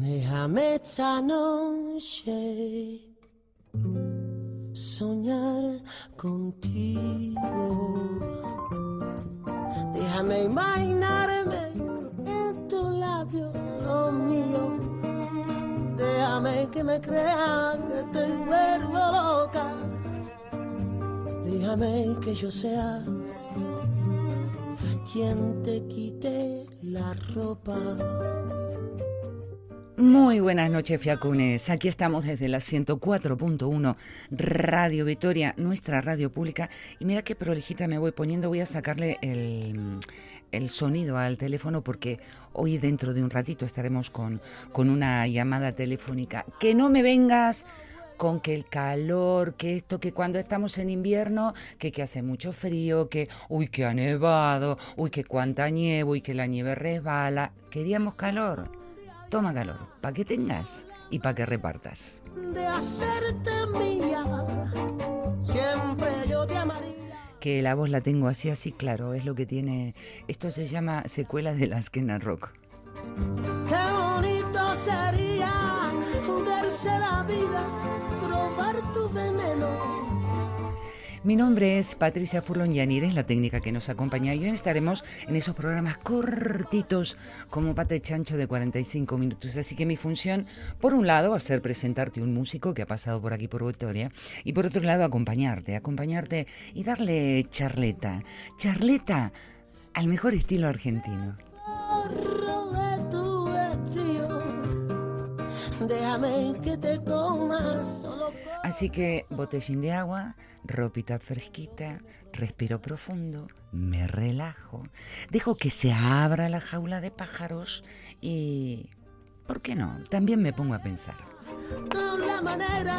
Déjame esta noche soñar contigo. Déjame imaginarme en tu labio, lo mío. Déjame que me crean que te vuelvo. Déjame que yo sea quien te quite la ropa. Muy buenas noches, Fiacunes. Aquí estamos desde la 104.1 Radio Victoria, nuestra radio pública. Y mira qué prolijita me voy poniendo. Voy a sacarle el, el sonido al teléfono porque hoy dentro de un ratito estaremos con, con una llamada telefónica. Que no me vengas con que el calor, que esto, que cuando estamos en invierno, que, que hace mucho frío, que uy, que ha nevado, uy, que cuánta nieve, uy, que la nieve resbala. Queríamos calor. Toma calor, para que tengas y para que repartas. De hacerte mía, siempre yo te amaría. Que la voz la tengo así, así, claro, es lo que tiene. Esto se llama secuela de la Skena Rock. Qué bonito sería verse la vida, probar tu veneno. Mi nombre es Patricia Furlon Yanir, es la técnica que nos acompaña y hoy estaremos en esos programas cortitos como pate chancho de 45 minutos. Así que mi función, por un lado, va a ser presentarte un músico que ha pasado por aquí por Victoria y por otro lado, acompañarte, acompañarte y darle charleta. Charleta al mejor estilo argentino. Déjame que te comas solo Así que botellín de agua, ropita fresquita, respiro profundo, me relajo, dejo que se abra la jaula de pájaros y, ¿por qué no? También me pongo a pensar. con la manera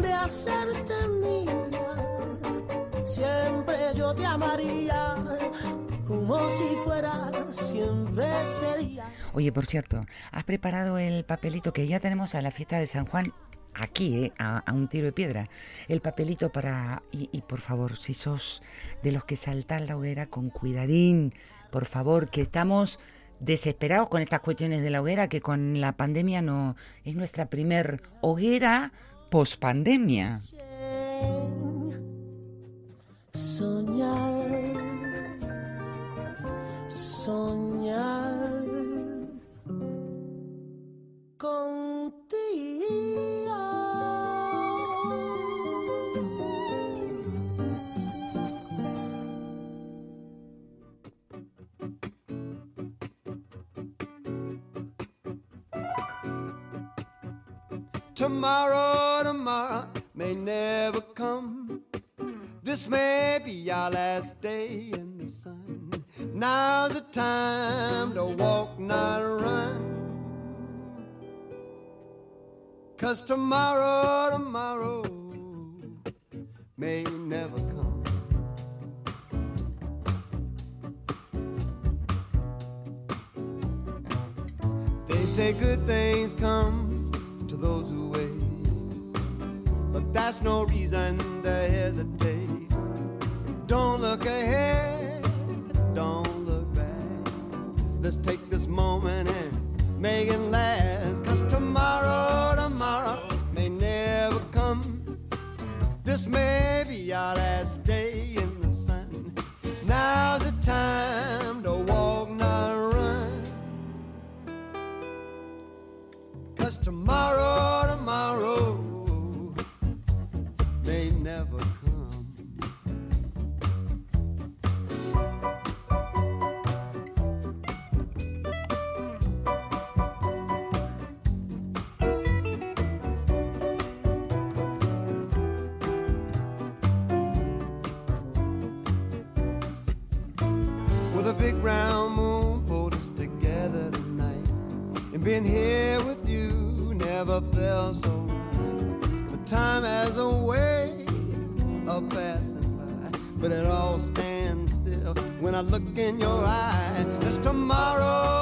de hacerte mía. Siempre yo te amaría como si fuera siempre ese día. Oye, por cierto, ¿has preparado el papelito que ya tenemos a la fiesta de San Juan? Aquí, ¿eh? a, un tiro de piedra. El papelito para... Y, por favor, si sos de los que saltan la hoguera, con cuidadín, por favor, que estamos desesperados con estas cuestiones de la hoguera, que con la pandemia no... Es nuestra primer hoguera post-pandemia. Soñar, soñar Tomorrow, tomorrow may never come. This may be our last day in the sun. Now's the time to walk, not run. Cause tomorrow, tomorrow round moon pulled us together tonight. And being here with you never felt so right. But time has a way of passing by. But it all stands still when I look in your eyes. Just tomorrow, tomorrow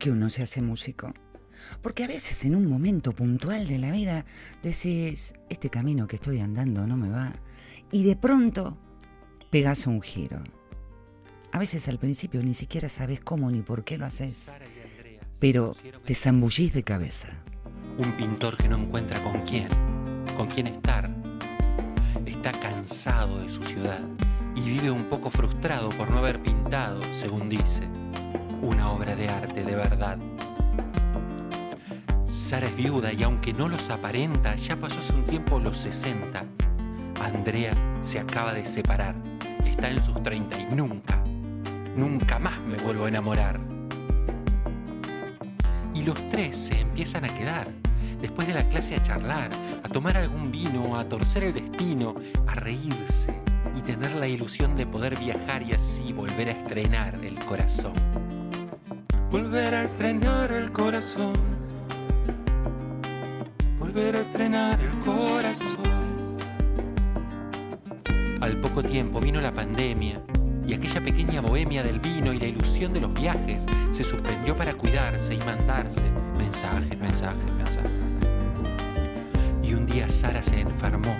qué uno se hace músico? Porque a veces en un momento puntual de la vida decís, este camino que estoy andando no me va, y de pronto pegas un giro. A veces al principio ni siquiera sabes cómo ni por qué lo haces, pero te zambullís de cabeza. Un pintor que no encuentra con quién, con quién estar. Está cansado de su ciudad y vive un poco frustrado por no haber pintado, según dice, una obra de arte de verdad. Sara es viuda y aunque no los aparenta, ya pasó hace un tiempo los 60. Andrea se acaba de separar, está en sus 30 y nunca, nunca más me vuelvo a enamorar. Y los tres se empiezan a quedar, después de la clase a charlar, a tomar algún vino, a torcer el destino, a reírse y tener la ilusión de poder viajar y así volver a estrenar el corazón. Volver a estrenar el corazón. Volver a estrenar el corazón. Al poco tiempo vino la pandemia y aquella pequeña bohemia del vino y la ilusión de los viajes se suspendió para cuidarse y mandarse mensajes, mensajes, mensajes. Y un día Sara se enfermó.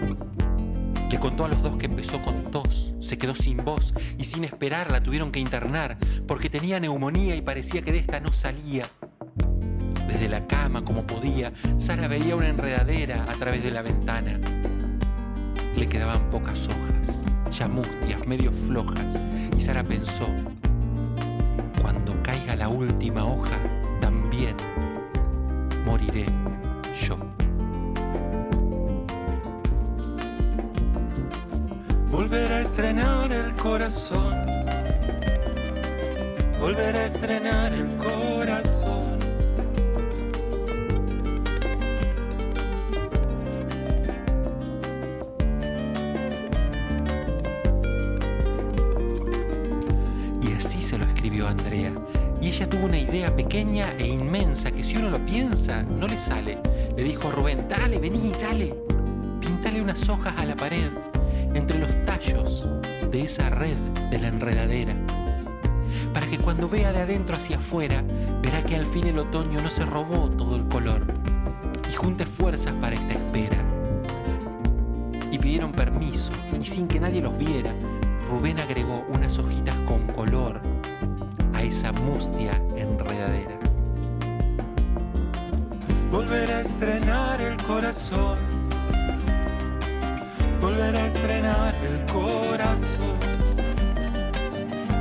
Le contó a los dos que empezó con tos, se quedó sin voz y sin esperar la tuvieron que internar porque tenía neumonía y parecía que de esta no salía. Desde la cama, como podía, Sara veía una enredadera a través de la ventana. Le quedaban pocas hojas, ya mustias, medio flojas, y Sara pensó, cuando caiga la última hoja, también moriré yo. Volver a estrenar el corazón. Volver a estrenar el corazón. Y así se lo escribió Andrea. Y ella tuvo una idea pequeña e inmensa que si uno lo piensa, no le sale. Le dijo a Rubén, dale, vení, dale. Píntale unas hojas a la pared, entre los tallos de esa red de la enredadera. Para que cuando vea de adentro hacia afuera, verá que al fin el otoño no se robó todo el color. Y junte fuerzas para esta espera. Y pidieron permiso, y sin que nadie los viera, Rubén agregó unas hojitas con color a esa mustia enredadera. Volver a estrenar el corazón. Volver a estrenar el corazón.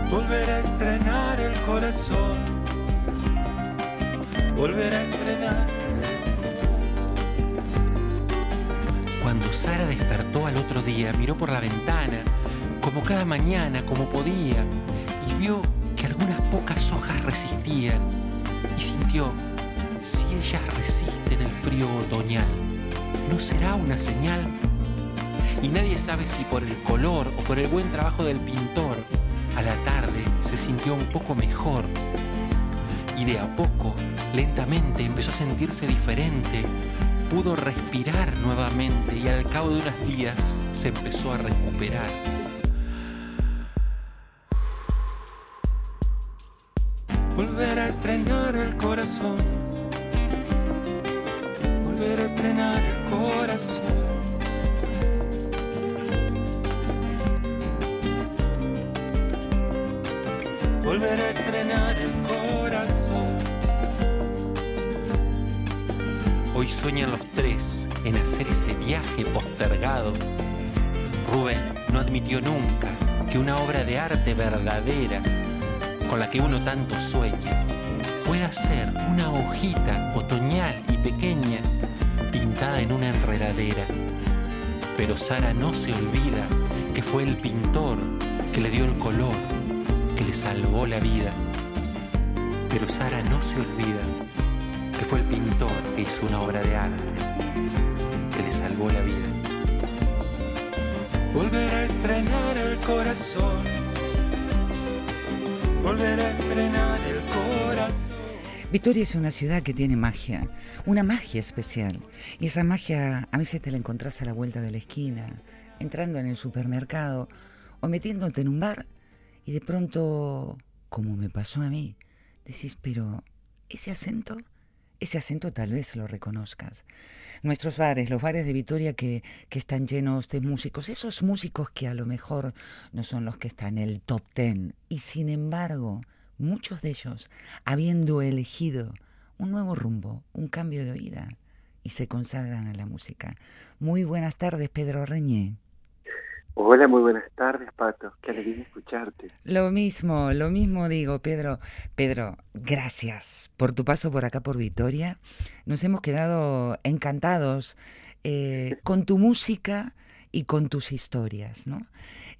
Volver a estrenar el corazón. Volver a estrenar el. Cuando Sara despertó al otro día, miró por la ventana, como cada mañana, como podía, y vio que algunas pocas hojas resistían y sintió, si ellas resisten el frío otoñal, ¿no será una señal? Y nadie sabe si por el color o por el buen trabajo del pintor, a la tarde se sintió un poco mejor. Y de a poco, lentamente, empezó a sentirse diferente. Pudo respirar nuevamente y al cabo de unos días se empezó a recuperar. Volver a estrenar el corazón. Volver a estrenar el corazón. Volver a estrenar el corazón. Hoy sueñan los tres en hacer ese viaje postergado. Rubén no admitió nunca que una obra de arte verdadera con la que uno tanto sueña pueda ser una hojita otoñal y pequeña pintada en una enredadera. Pero Sara no se olvida que fue el pintor que le dio el color, le salvó la vida. Pero Sara no se olvida que fue el pintor que hizo una obra de arte, que le salvó la vida. Volver a estrenar el corazón volver a estrenar el corazón. Victoria es una ciudad que tiene magia, una magia especial. Y esa magia a veces te la encontrás a la vuelta de la esquina, entrando en el supermercado o metiéndote en un bar y de pronto, como me pasó a mí, decís, pero ese acento, ese acento tal vez lo reconozcas. Nuestros bares, los bares de Vitoria que, que están llenos de músicos, esos músicos que a lo mejor no son los que están en el top ten, y sin embargo, muchos de ellos, habiendo elegido un nuevo rumbo, un cambio de vida, y se consagran a la música. Muy buenas tardes, Pedro Reñé. Hola, muy buenas tardes, Pato. Qué alegría escucharte. Lo mismo, lo mismo digo, Pedro. Pedro, gracias por tu paso por acá por Vitoria. Nos hemos quedado encantados eh, con tu música y con tus historias, ¿no?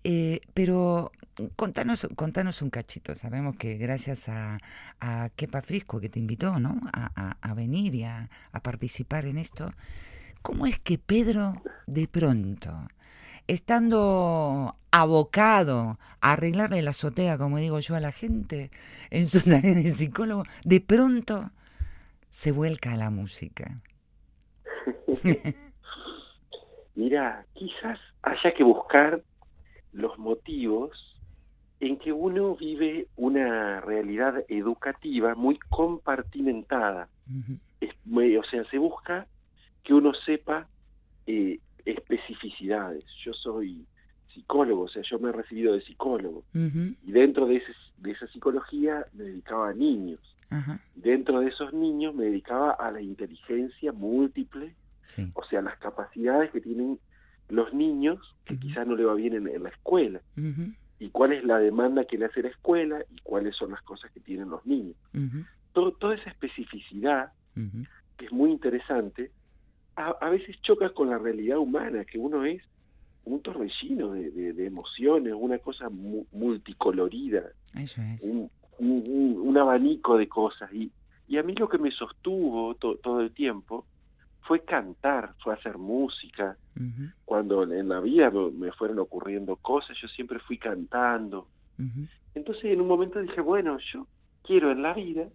Eh, pero contanos, contanos un cachito. Sabemos que gracias a, a Kepa Frisco que te invitó, ¿no? A, a, a venir y a, a participar en esto. ¿Cómo es que Pedro de pronto estando abocado a arreglarle la azotea, como digo yo a la gente, en su tarea de psicólogo, de pronto se vuelca a la música. Mira, quizás haya que buscar los motivos en que uno vive una realidad educativa muy compartimentada. Uh -huh. es, o sea, se busca que uno sepa eh, especificidades. Yo soy psicólogo, o sea, yo me he recibido de psicólogo. Uh -huh. Y dentro de, ese, de, esa psicología me dedicaba a niños. Uh -huh. Dentro de esos niños me dedicaba a la inteligencia múltiple, sí. o sea, las capacidades que tienen los niños que uh -huh. quizás no le va bien en, en la escuela. Y cuál es la demanda que le hace la escuela y cuáles son las cosas que tienen los niños. Todo, toda esa especificidad, que es muy interesante, a, a, veces choca con la realidad humana, que uno es un torbellino de, de, de emociones, una cosa mu multicolorida, Eso es. un, un, un, abanico de cosas. Y, y a mí lo que me sostuvo to, todo el tiempo fue cantar, fue hacer música. Uh -huh. Cuando en la vida me fueron ocurriendo cosas, yo siempre fui cantando. Uh -huh. Entonces en un momento dije, bueno, yo quiero en la vida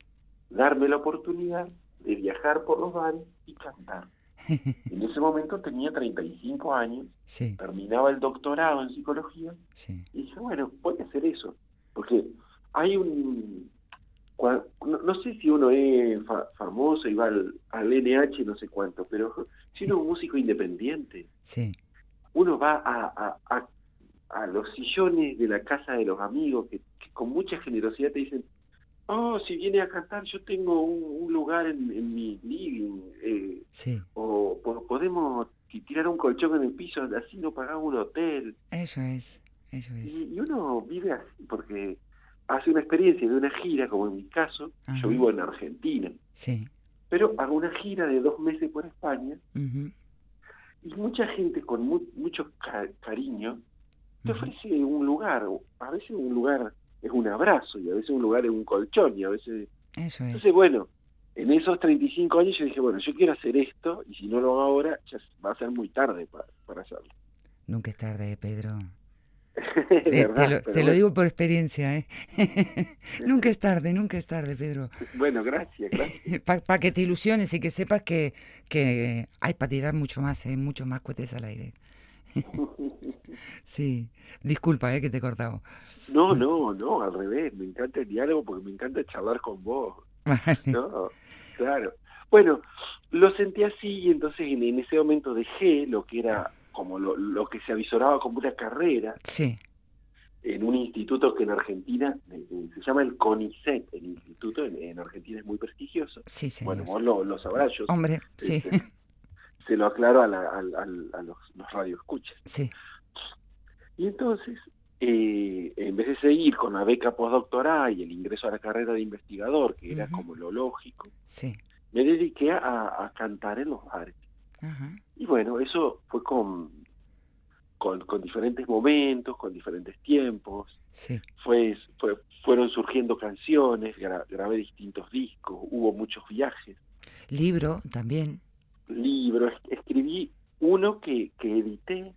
darme la oportunidad de viajar por los bares y cantar. en ese momento tenía 35 años, sí. terminaba el doctorado en psicología sí. y dije, bueno, voy a hacer eso, porque hay un... No, no sé si uno es fa famoso y va al, al, NH no sé cuánto, pero si uno es un músico independiente, sí. uno va a, a, a, a, los sillones de la casa de los amigos que, que, con mucha generosidad te dicen, oh, si viene a cantar yo tengo un, un lugar en, en, mi living, eh, sí. o po podemos tirar un colchón en el piso, así no pagamos un hotel. Eso es, eso es. Y, y uno vive así porque hace una experiencia de una gira, como en mi caso, Ajá. yo vivo en Argentina, sí. pero hago una gira de dos meses por España, uh -huh. y mucha gente con mu mucho ca cariño te uh -huh. ofrece un lugar, a veces un lugar es un abrazo, y a veces un lugar es un colchón, y a veces... Eso es. Entonces, bueno, en esos 35 años yo dije, bueno, yo quiero hacer esto, y si no lo hago ahora, ya va a ser muy tarde para, para hacerlo. Nunca es tarde, Pedro. Eh, te, lo, te bueno. lo, digo por experiencia, ¿eh? nunca es tarde, nunca es tarde, Pedro. Bueno, gracias, gracias. Para pa que te ilusiones y que sepas que, que hay para tirar mucho más, ¿eh? muchos más cohetes al aire. sí, disculpa, ¿eh? que te he cortado. No, no, no, al revés, me encanta el diálogo porque me encanta charlar con vos. Vale. No, claro. Bueno, lo sentí así y entonces en, en ese momento dejé lo que era como lo, lo, que se avisoraba como una carrera sí. en un instituto que en Argentina se llama el CONICET, el instituto en, en Argentina es muy prestigioso. Sí, sí. Bueno, vos lo, lo sabrás. Yo, Hombre, sí. Se, se lo aclaro a, la, a, a, a los, los radioescuchas. Sí. Y entonces, eh, en vez de seguir con la beca postdoctoral y el ingreso a la carrera de investigador, que era uh -huh. como lo lógico, sí. me dediqué a, cantar en los bares. Uh -huh. Y bueno, eso fue con, con, con, diferentes momentos, con diferentes tiempos. Sí. Fue, fue, fueron surgiendo canciones, gra, grabé distintos discos, hubo muchos viajes. Libro también. Libro, escribí uno que, que edité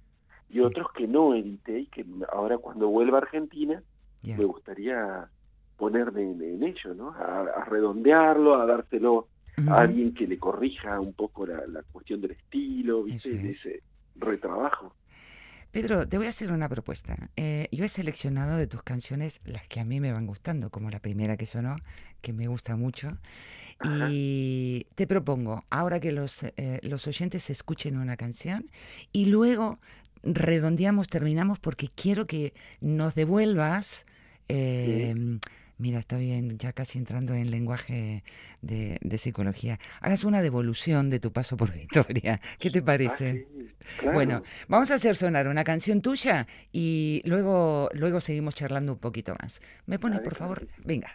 y sí. otros que no edité y que ahora cuando vuelva a Argentina yeah. me gustaría ponerme en, en ello, ¿no? A, a redondearlo, a dárselo a alguien que le corrija un poco la, la cuestión del estilo, ¿viste? Es. De ese retrabajo. Pedro, te voy a hacer una propuesta. Eh, yo he seleccionado de tus canciones las que a mí me van gustando, como la primera que sonó, que me gusta mucho. Y te propongo, ahora que los, eh, los oyentes escuchen una canción, y luego redondeamos, terminamos, porque quiero que nos devuelvas... Eh, Mira, está bien, ya casi entrando en lenguaje de, psicología. Hagas una devolución de tu paso por Victoria. ¿Qué te parece? Ah, bueno, vamos a hacer sonar una canción tuya y luego, luego seguimos charlando un poquito más. ¿Me pones, por favor? Venga.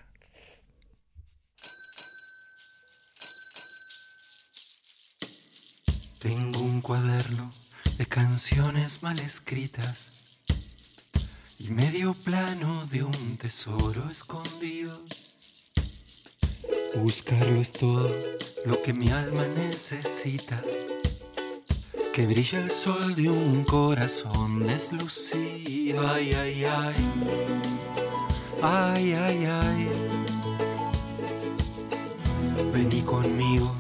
Tengo un cuaderno de canciones mal escritas y medio plano de un tesoro escondido. Buscarlo es todo lo que mi alma necesita. Que brilla el sol de un corazón deslucido. Ay, ay, ay. Ay, ay, ay. Vení conmigo,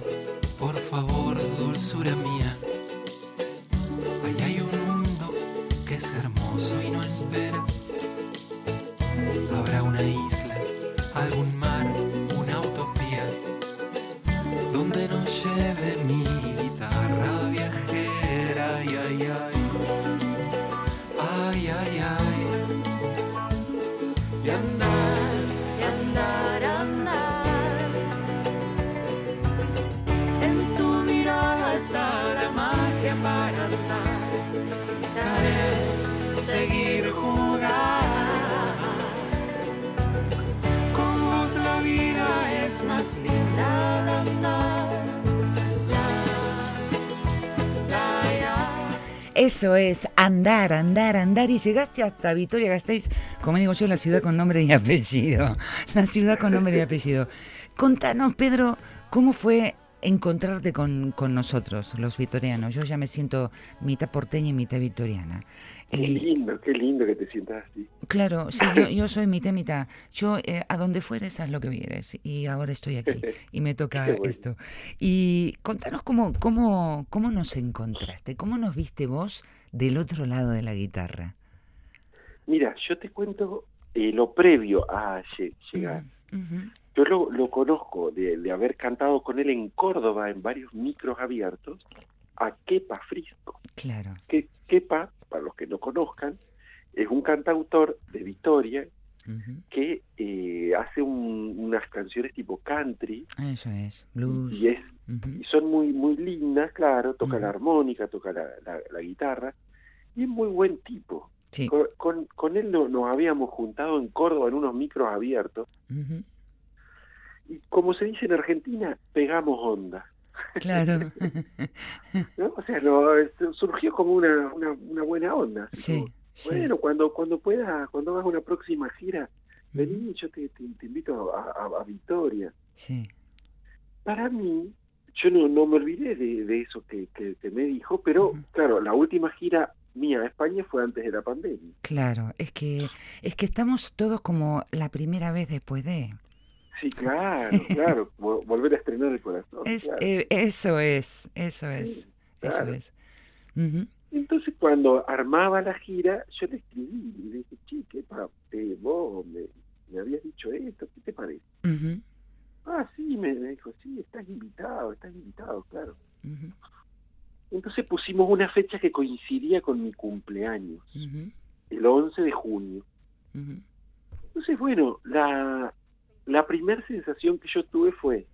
por favor, dulzura mía. Allá hay un mundo que es hermoso y no espera Eso es andar, andar, andar. Y llegaste hasta Vitoria Gasteiz, como digo yo, la ciudad con nombre y apellido. La ciudad con nombre y apellido. Contanos, Pedro, ¿cómo fue encontrarte con, con nosotros, los vitorianos? Yo ya me siento mitad porteña y mitad vitoriana. Qué Eh, lindo, qué lindo que te sientas así. Claro, sí, yo, yo soy mitad, mitad. Yo, eh, a donde fueres, haz lo que vieres. Y ahora estoy aquí y me toca bueno. esto. Y contanos cómo, cómo, cómo nos encontraste, cómo nos viste vos del otro lado de la guitarra. Mira, yo te cuento eh, lo previo a lle- llegar. Ujú, Yo lo, lo conozco de, de haber cantado con él en Córdoba en varios micros abiertos a Kepa Frisco. Claro. Que, Kepa, para los que no conozcan, es un cantautor de Vitoria que eh, hace un- unas canciones tipo country Eso es, blues. y, es, y son muy muy lindas, claro, toca la armónica, toca la, la- la guitarra y es muy buen tipo. Sí. Con, con, con él no- nos habíamos juntado en Córdoba en unos micros abiertos. Y como se dice en Argentina, pegamos onda. Claro. ¿no? O sea, no, surgió como una, una, una buena onda. sí, como, sí. Bueno, cuando cuando puedas, cuando hagas una próxima gira, Ujú, vení, yo te, te, te invito a, a, a Victoria. Sí. Para mí, yo no, no me olvidé de, de eso que, que, que me dijo, pero claro, la última gira mía a España fue antes de la pandemia. Claro, es que es que estamos todos como la primera vez después de. Sí, claro, claro, vo- volver a estrenar el corazón. Es, claro. eh, eso es, eso es, Sí, eso es. Entonces, cuando armaba la gira, yo le escribí y le dije, che, ¿qué pa- eh, vos me, me habías dicho esto, ¿qué te parece? Ah, sí, me, me dijo, sí, estás invitado, estás invitado, claro. Entonces pusimos una fecha que coincidía con mi cumpleaños, el 11 de junio. Entonces, bueno, la, la primera sensación que yo tuve fue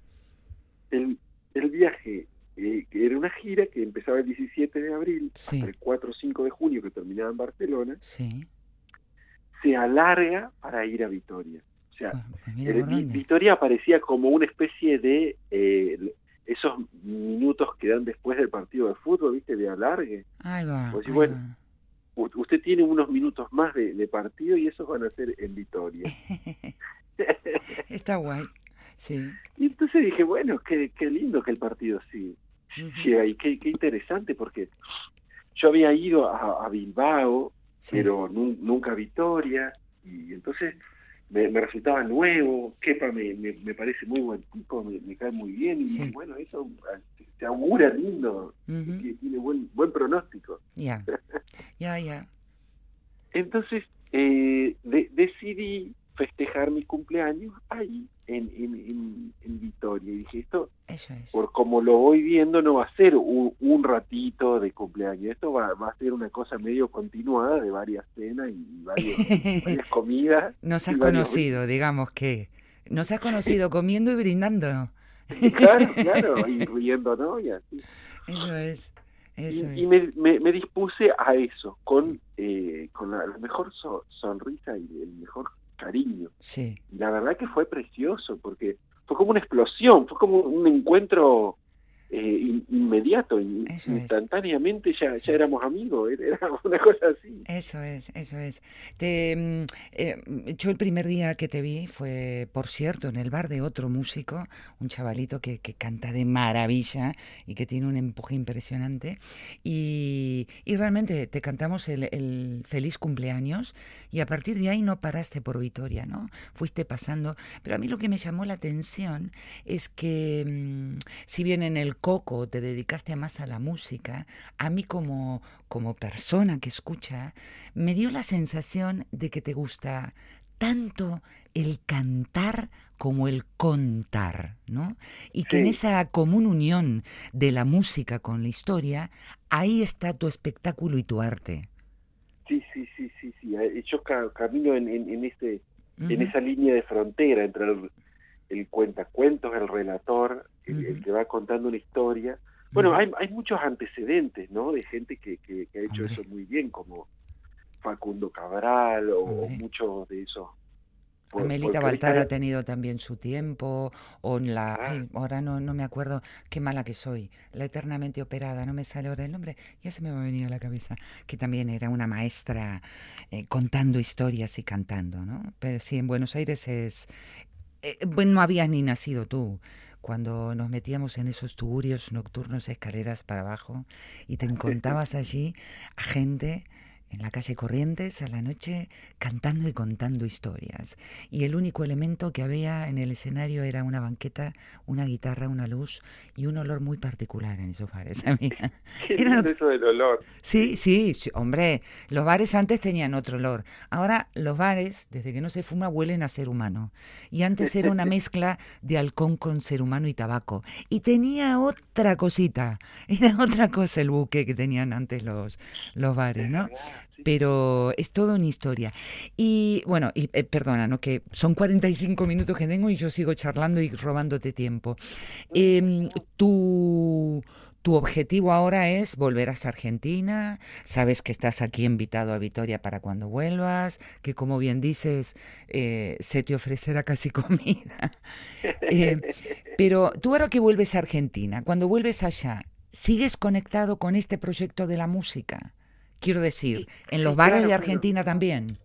el, el viaje, eh, que era una gira que empezaba el 17 de abril Sí. hasta el 4 o 5 de junio, que terminaba en Barcelona, Sí. se alarga para ir a Vitoria. O sea, Pues, pues el dónde. Vitoria aparecía como una especie de eh, esos minutos que dan después del partido de fútbol, ¿viste? De alargue. Ahí va. Pues ahí bueno. va. Usted tiene unos minutos más de, de partido y esos van a ser en Vitoria. Está guay. Sí. y entonces dije, bueno, qué, qué lindo que el partido sí, Ujú. llega y qué, qué interesante porque yo había ido a, a Bilbao, Sí. pero nun- nunca a Vitoria, y entonces me, me resultaba nuevo, Kepa me, me, me parece muy buen tipo, me, cae muy bien, y Sí. bueno, eso ah, se augura lindo, que tiene buen, buen pronóstico. Ya. Ya, ya. Entonces eh, de- decidí festejar mi cumpleaños ahí en, en, en, en Vitoria. Y dije, esto, Eso es. por como lo voy viendo, no va a ser un, un ratito de cumpleaños. Esto va, va a ser una cosa medio continuada de varias cenas y varias comidas. Nos has varios conocido, digamos que. Nos has conocido comiendo y brindando. Claro, claro, y riendo, ¿no? Y así. Eso es. Y, Eso y me, me, me dispuse a eso, con, eh, con la, la mejor so- sonrisa y el mejor cariño. Sí. Y la verdad que fue precioso, porque fue como una explosión, fue como un encuentro eh, in- inmediato, es. instantáneamente ya, ya éramos amigos, era era una cosa así. Eso es, eso es. Te, mm, eh, yo el primer día que te vi fue, por cierto, en el bar de otro músico, un chavalito que, que canta de maravilla y que tiene un empuje impresionante. Y, y realmente te cantamos el, el feliz cumpleaños y a partir de ahí no paraste por Vitoria, ¿no? Fuiste pasando. Pero a mí lo que me llamó la atención es que, mm, si bien en el Coco te dedicaste más a la música, a mí como, como persona que escucha, me dio la sensación de que te gusta tanto el cantar como el contar, ¿no? Y que en esa común unión de la música con la historia, ahí está tu espectáculo y tu arte. Sí, sí, sí, sí, sí. Yo ca- camino en, en, en ese, en esa línea de frontera entre el, el cuentacuentos, el relator, el, que va contando una historia. Bueno, hay, hay muchos antecedentes, ¿no? De gente que, que, que ha hecho Hombre. eso muy bien, como Facundo Cabral o, muchos de esos. Amelita. Baltar ha tenido también su tiempo, o en la... Ah. Ay, ahora no, no me acuerdo qué mala que soy, la eternamente operada, no me sale ahora el nombre, ya se me va a venir a la cabeza, que también era una maestra eh, contando historias y cantando, ¿no? Pero sí, en Buenos Aires es... eh, bueno, no habías ni nacido tú. Cuando nos metíamos en esos tugurios nocturnos, escaleras para abajo, y te encontrabas allí a gente en la calle Corrientes a la noche cantando y contando historias. Y el único elemento que había en el escenario era una banqueta, una guitarra, una luz y un olor muy particular en esos bares. amiga. Qué Era- eso del olor. Sí, sí, sí, hombre, los bares antes tenían otro olor. Ahora los bares, desde que no se fuma, huelen a ser humano. Y antes era una mezcla de halcón con ser humano y tabaco. Y tenía otra cosita, era otra cosa el buque que tenían antes los, los bares, ¿no? Sí. Pero es toda una historia. Y bueno, y, eh, perdona, ¿no? que son 45 minutos que tengo y yo sigo charlando y robándote tiempo. Em, tu, tu objetivo ahora es volver a Argentina. Sabes que estás aquí invitado a Vitoria para cuando vuelvas, que como bien dices, eh, se te ofrecerá casi comida. Eh, pero tú ahora que vuelves a Argentina, cuando vuelves allá, ¿sigues conectado con este proyecto de la música? Quiero decir, en los sí, bares claro, de claro. Argentina también.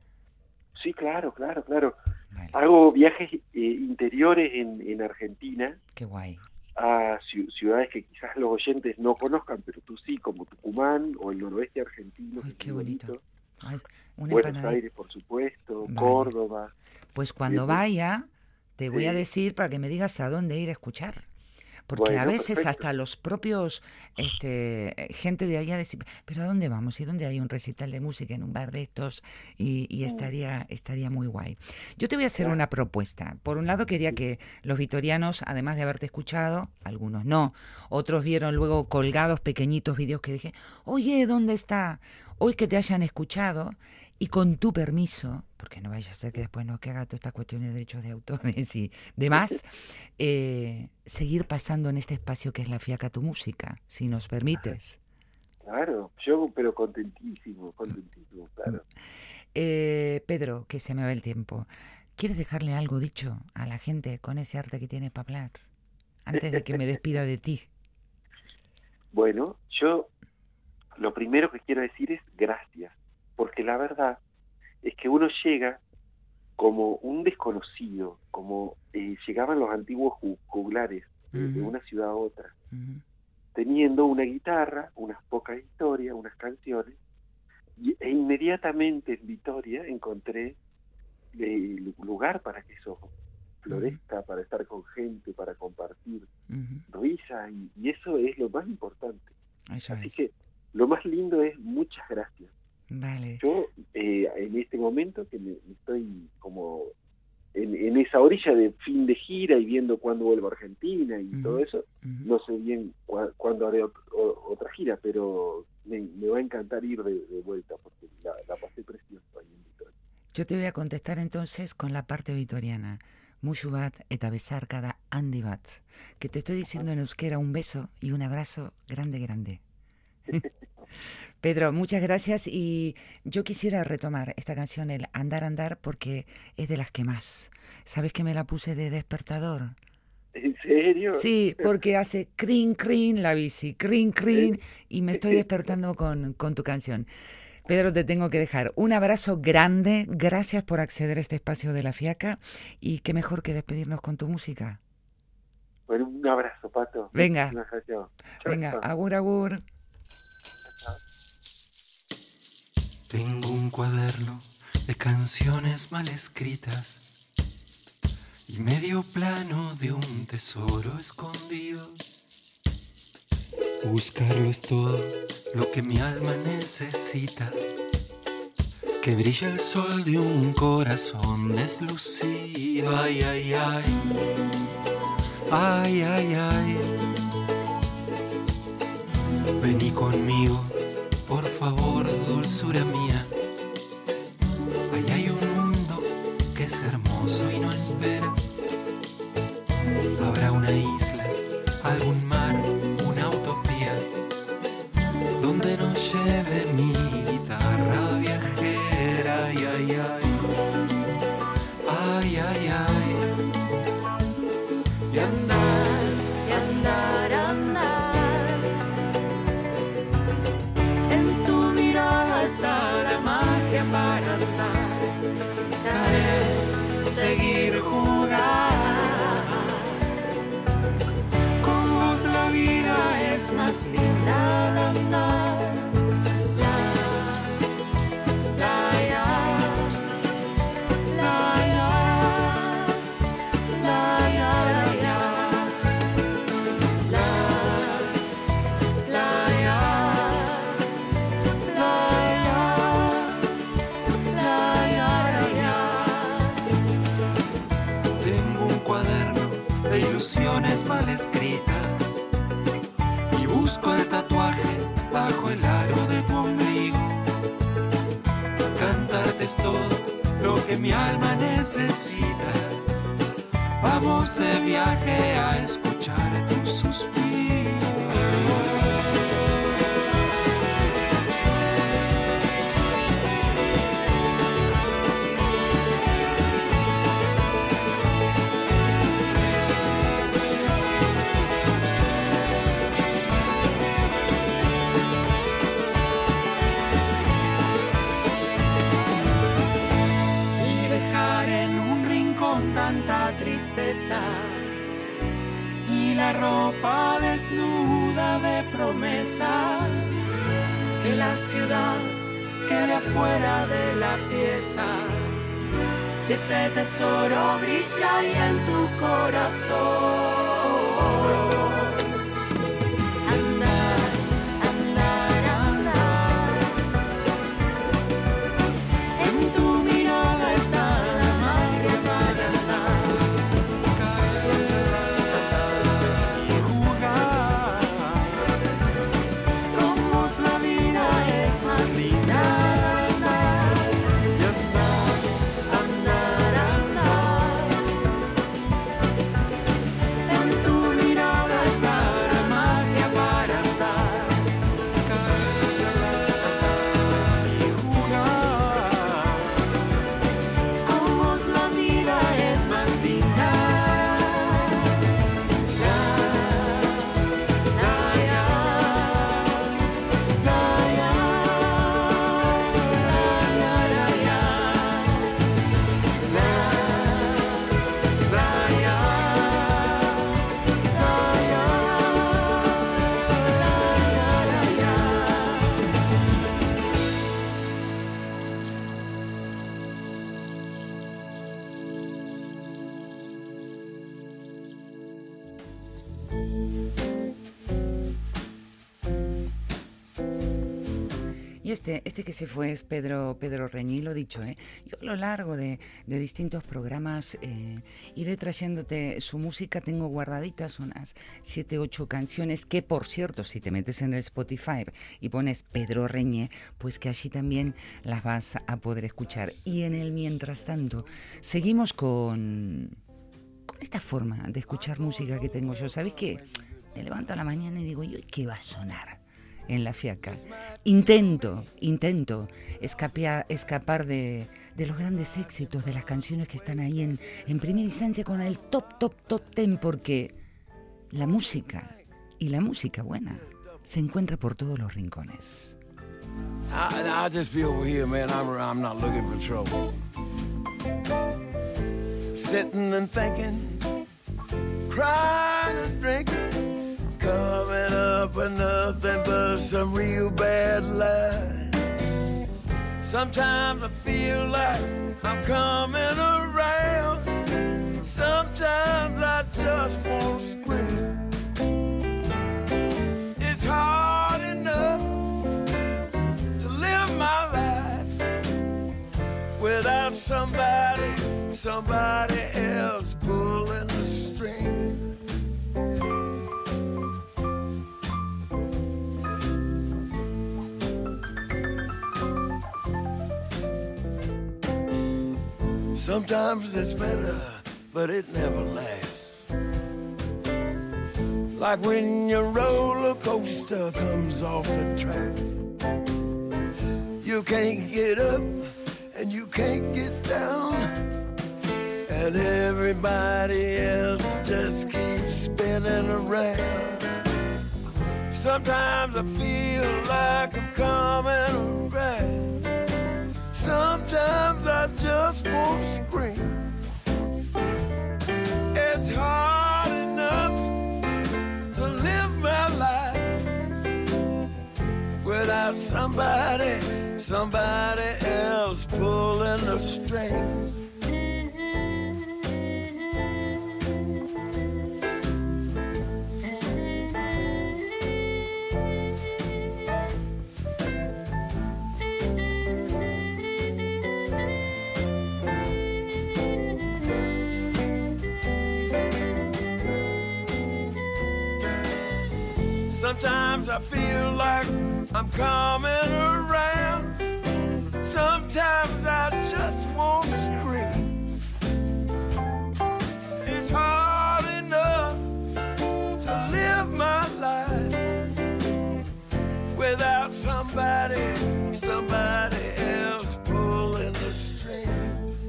Sí, claro, claro, claro. Vale, Hago viajes eh, interiores en, en Argentina qué guay. a ciu- ciudades que quizás los oyentes no conozcan, pero tú sí, como Tucumán o el noroeste argentino. Ay, qué bonito. Ay, una Buenos empanadita. Aires, por supuesto, Vale. Córdoba. Pues cuando sí. vaya, te voy a decir para que me digas a dónde ir a escuchar. Porque a veces perfecto. hasta los propios, este, eh, gente de allá decir, pero ¿a dónde vamos? ¿Y dónde hay un recital de música en un bar de estos? Y, y estaría, estaría muy guay. Yo te voy a hacer Claro. una propuesta. Por un lado quería que los vitorianos, además de haberte escuchado, algunos no, otros vieron luego colgados pequeñitos vídeos que dije, oye, ¿dónde está? Hoy que te hayan escuchado y con tu permiso, porque no vaya a ser que después no que haga todas estas cuestiones de derechos de autores y demás, eh, seguir pasando en este espacio que es la Fiaca Tu Música, si nos permites. Claro, yo, pero contentísimo, contentísimo, claro. Eh, Pedro, que se me va el tiempo, ¿quieres dejarle algo dicho a la gente con ese arte que tienes para hablar? Antes de que me despida de ti. Bueno, yo lo primero que quiero decir es gracias, porque la verdad es que uno llega como un desconocido, como eh, llegaban los antiguos ju- juglares de, una ciudad a otra, teniendo una guitarra, unas pocas historias, unas canciones, y- e inmediatamente en Vitoria encontré eh, lu- lugar para que eso florezca, para estar con gente, para compartir risa, y, y eso es lo más importante. Eso Así es. que lo más lindo es muchas gracias. Vale. Yo eh, en este momento que me, estoy como en, esa orilla de fin de gira y viendo cuándo vuelvo a Argentina y todo eso, no sé bien cuándo haré otra gira, pero me, va a encantar ir de, vuelta porque la, pasé preciosa ahí en Vitoria. Yo te voy a contestar entonces con la parte vitoriana. Mushu bat eta besarkada handi bat. Que te estoy diciendo en euskera un beso y un abrazo grande, grande. Pedro, muchas gracias y yo quisiera retomar esta canción, el Andar Andar, porque es de las que más. ¿Sabes que me la puse de despertador? ¿En serio? Sí, porque hace crin, crin la bici, crin, crin, y me estoy despertando con, con tu canción. Pedro, te tengo que dejar. Un abrazo grande, gracias por acceder a este espacio de la fiaca y qué mejor que despedirnos con tu música. Bueno, un abrazo, Pato. Venga. Venga, agur, agur. Tengo un cuaderno de canciones mal escritas y medio plano de un tesoro escondido. Buscarlo es todo lo que mi alma necesita. Que brilla el sol de un corazón deslucido. Ay, ay, ay. Ay, ay, ay. Vení conmigo favor, dulzura mía. Allá hay un mundo que es hermoso y no espera. Habrá una isla, algún mar, seguir jugar. Con vos la vida es más linda al andar. Que mi alma necesita. Vamos de viaje a escuchar tus suspiros. Y la ropa desnuda de promesas que la ciudad quede afuera de la pieza. Si ese tesoro brilla ahí en tu corazón. Este, este que se fue es Pedro, Pedro Reñí, lo dicho, ¿eh? Yo a lo largo de, de distintos programas eh, iré trayéndote su música, tengo guardaditas unas 7, 8 canciones que, por cierto, si te metes en el Spotify y pones Pedro Reñé, pues que allí también las vas a poder escuchar. Y en el mientras tanto, seguimos con, con esta forma de escuchar música que tengo yo. ¿Sabes qué? Me levanto a la mañana y digo, ¿y qué va a sonar? En la fiaca. Intento, intento escapar de, los grandes éxitos, de las canciones que están ahí en, en primera instancia con el top, top, top ten, porque la música, y la música buena, se encuentra por todos los rincones. Just be over here, man. I'm not looking for trouble. Sitting and thinking, crying and drinking, coming up with nothing but some real bad lies. Sometimes I feel like I'm coming around. Sometimes I just want to scream. It's hard enough to live my life without somebody, somebody else Sometimes it's better, but it never lasts. Like when your roller coaster comes off the track. You can't get up and you can't get down. And everybody else just keeps spinning around. Sometimes I feel like I'm coming around. Sometimes I just want to scream. It's hard enough to live my life without somebody, somebody else pulling the strings. Sometimes I feel like I'm coming around. Sometimes I just won't scream. It's hard enough to live my life without somebody, somebody else pulling the strings.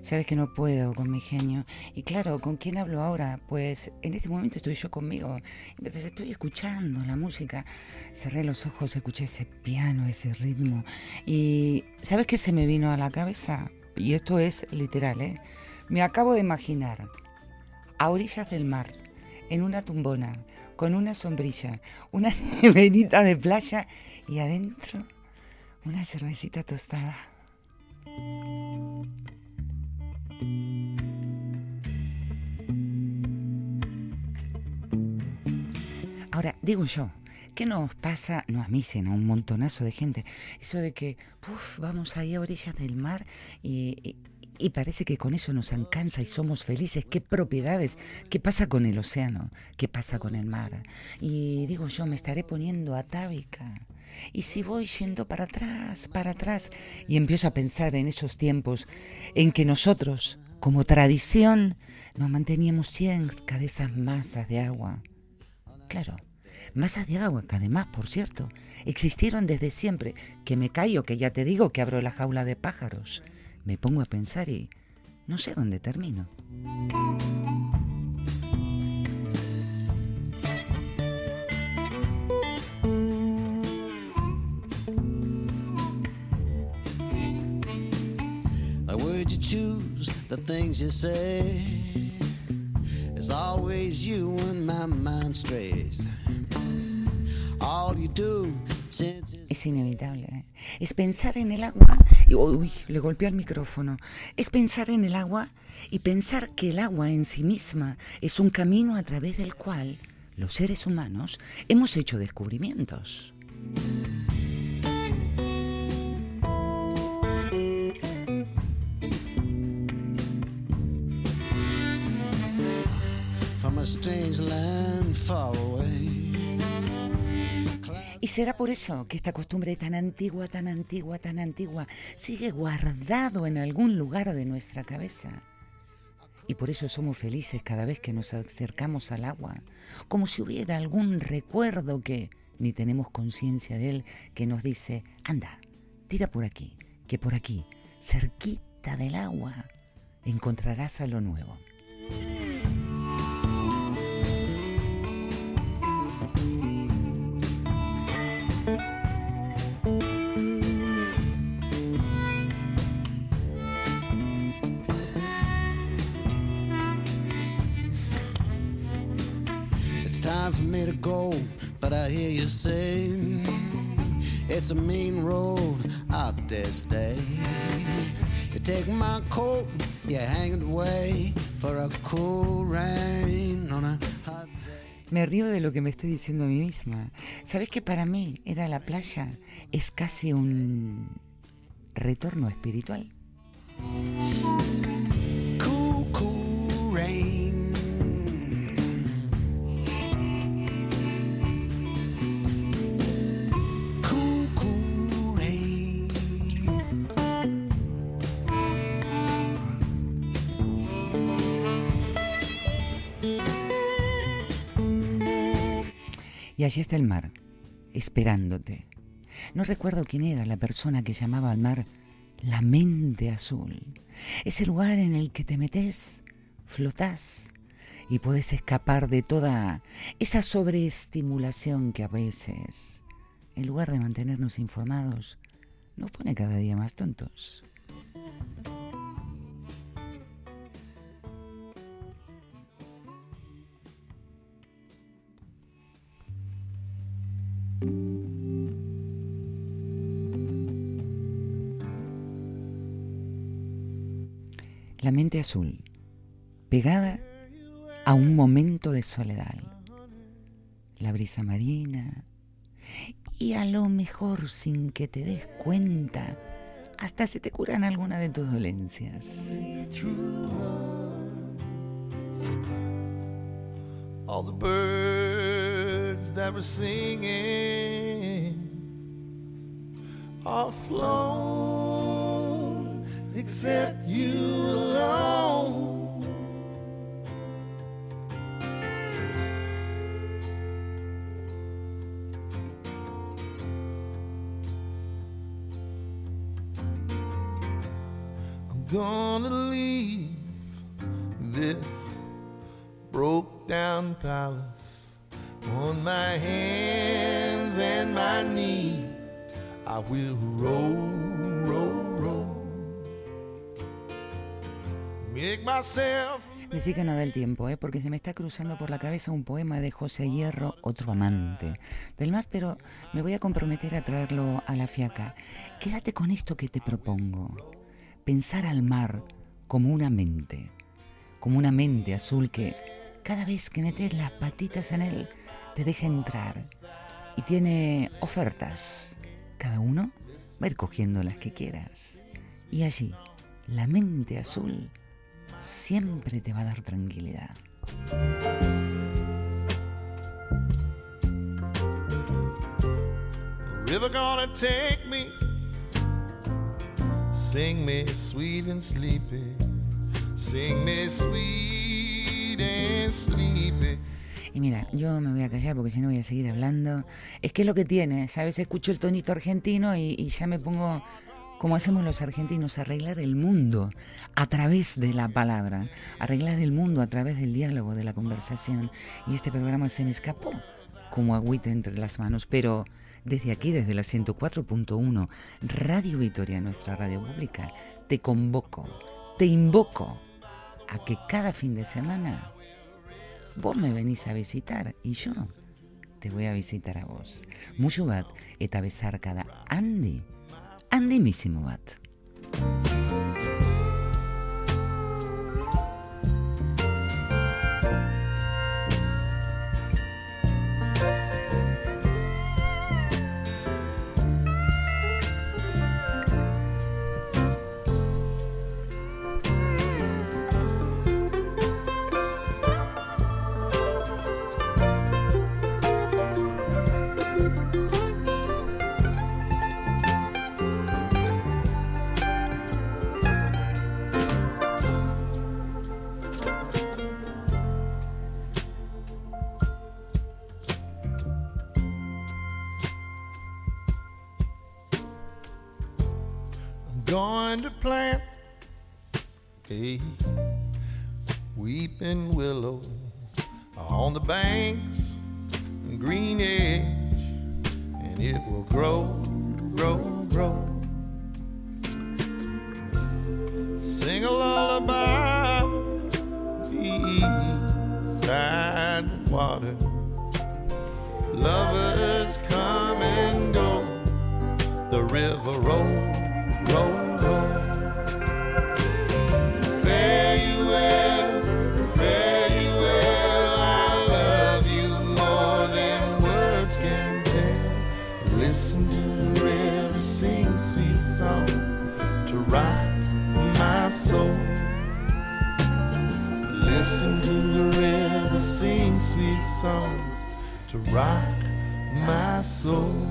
Sabes que no puedo con mi genio. Y claro, ¿con quién hablo ahora? Pues en este momento estoy yo conmigo. Entonces estoy escuchando la música. Cerré los ojos, escuché ese piano, ese ritmo. Y ¿sabes qué se me vino a la cabeza? Y esto es literal, ¿eh? Me acabo de imaginar a orillas del mar, en una tumbona, con una sombrilla, una neverita de playa y adentro una cervecita tostada. Ahora, digo yo, ¿qué nos pasa? No a mí, sino a un montonazo de gente. Eso de que, puf, vamos ahí a orillas del mar y, y- y parece que con eso nos alcanza y somos felices. ¿Qué propiedades? ¿Qué pasa con el océano? ¿Qué pasa con el mar? Y digo yo, me estaré poniendo atávica. Y si voy yendo para atrás, para atrás, y empiezo a pensar en esos tiempos en que nosotros, como tradición, nos manteníamos cerca de esas masas de agua. Claro, masas de agua que además, por cierto, existieron desde siempre. Que me callo, que ya te digo que abro la jaula de pájaros. Me pongo a pensar y no sé dónde termino. Es inevitable. ¿eh? Es pensar en el agua. Y, uy, le golpeé al micrófono. Es pensar en el agua y pensar que el agua en sí misma es un camino a través del cual los seres humanos hemos hecho descubrimientos. From a strange land far away. Y será por eso que esta costumbre tan antigua, tan antigua, tan antigua, sigue guardado en algún lugar de nuestra cabeza. Y por eso somos felices cada vez que nos acercamos al agua, como si hubiera algún recuerdo que ni tenemos conciencia de él que nos dice, anda, tira por aquí, que por aquí, cerquita del agua, encontrarás a lo nuevo. Time for me to go, but I hear you say it's a mean road out there stay. You take my coat, you hang it away for a cool rain on a hot day. Me río de lo que me estoy diciendo a mí misma. ¿Sabes que para mí ir a la playa es casi un retorno espiritual? Cool, cool rain. Y allí está el mar, esperándote. No recuerdo quién era la persona que llamaba al mar la mente azul. Ese lugar en el que te metes, flotás y puedes escapar de toda esa sobreestimulación que a veces, en lugar de mantenernos informados, nos pone cada día más tontos. La mente azul, pegada a un momento de soledad. La brisa marina y a lo mejor sin que te des cuenta, hasta se te curan alguna de tus dolencias. All the birds that were singing are flown, except you alone. I'm gonna leave this broke down palace on my hands and my knees. I will roll, roll, Decí que no da el tiempo, ¿eh? porque se me está cruzando por la cabeza un poema de José Hierro, otro amante del mar, pero me voy a comprometer a traerlo a la fiaca. Quédate con esto que te propongo. Pensar al mar como una mente, como una mente azul que cada vez que metes las patitas en él te deja entrar y tiene ofertas. Cada uno va a ir cogiendo las que quieras. Y allí, la mente azul siempre te va a dar tranquilidad. River gonna take me. Sing me sweet and sleepy. Sing me sweet and sleepy. Y mira, yo me voy a callar porque si no voy a seguir hablando. Es que es lo que tiene, ¿sabes? Escucho el tonito argentino y, y ya me pongo, como hacemos los argentinos, arreglar el mundo a través de la palabra, arreglar el mundo a través del diálogo, de la conversación. Y este programa se me escapó como agüita entre las manos, pero desde aquí, desde la 104.1, Radio Vitoria, nuestra radio pública, te convoco, te invoco a que cada fin de semana vos me venís a visitar y yo te voy a visitar a vos. Mucho bat eta bezarkada handi, handimizimo bat. To plant a weeping willow on the banks and green edge, and it will grow, grow, grow. Sing a lullaby the water. Lovers come and go. The river roll, roll, roll. Songs to rock my soul.